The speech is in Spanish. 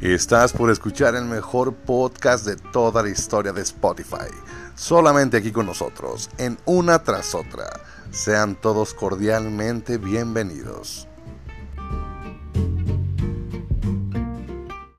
Estás por escuchar el mejor podcast de toda la historia de Spotify. Solamente aquí con nosotros, en una tras otra. Sean todos cordialmente bienvenidos.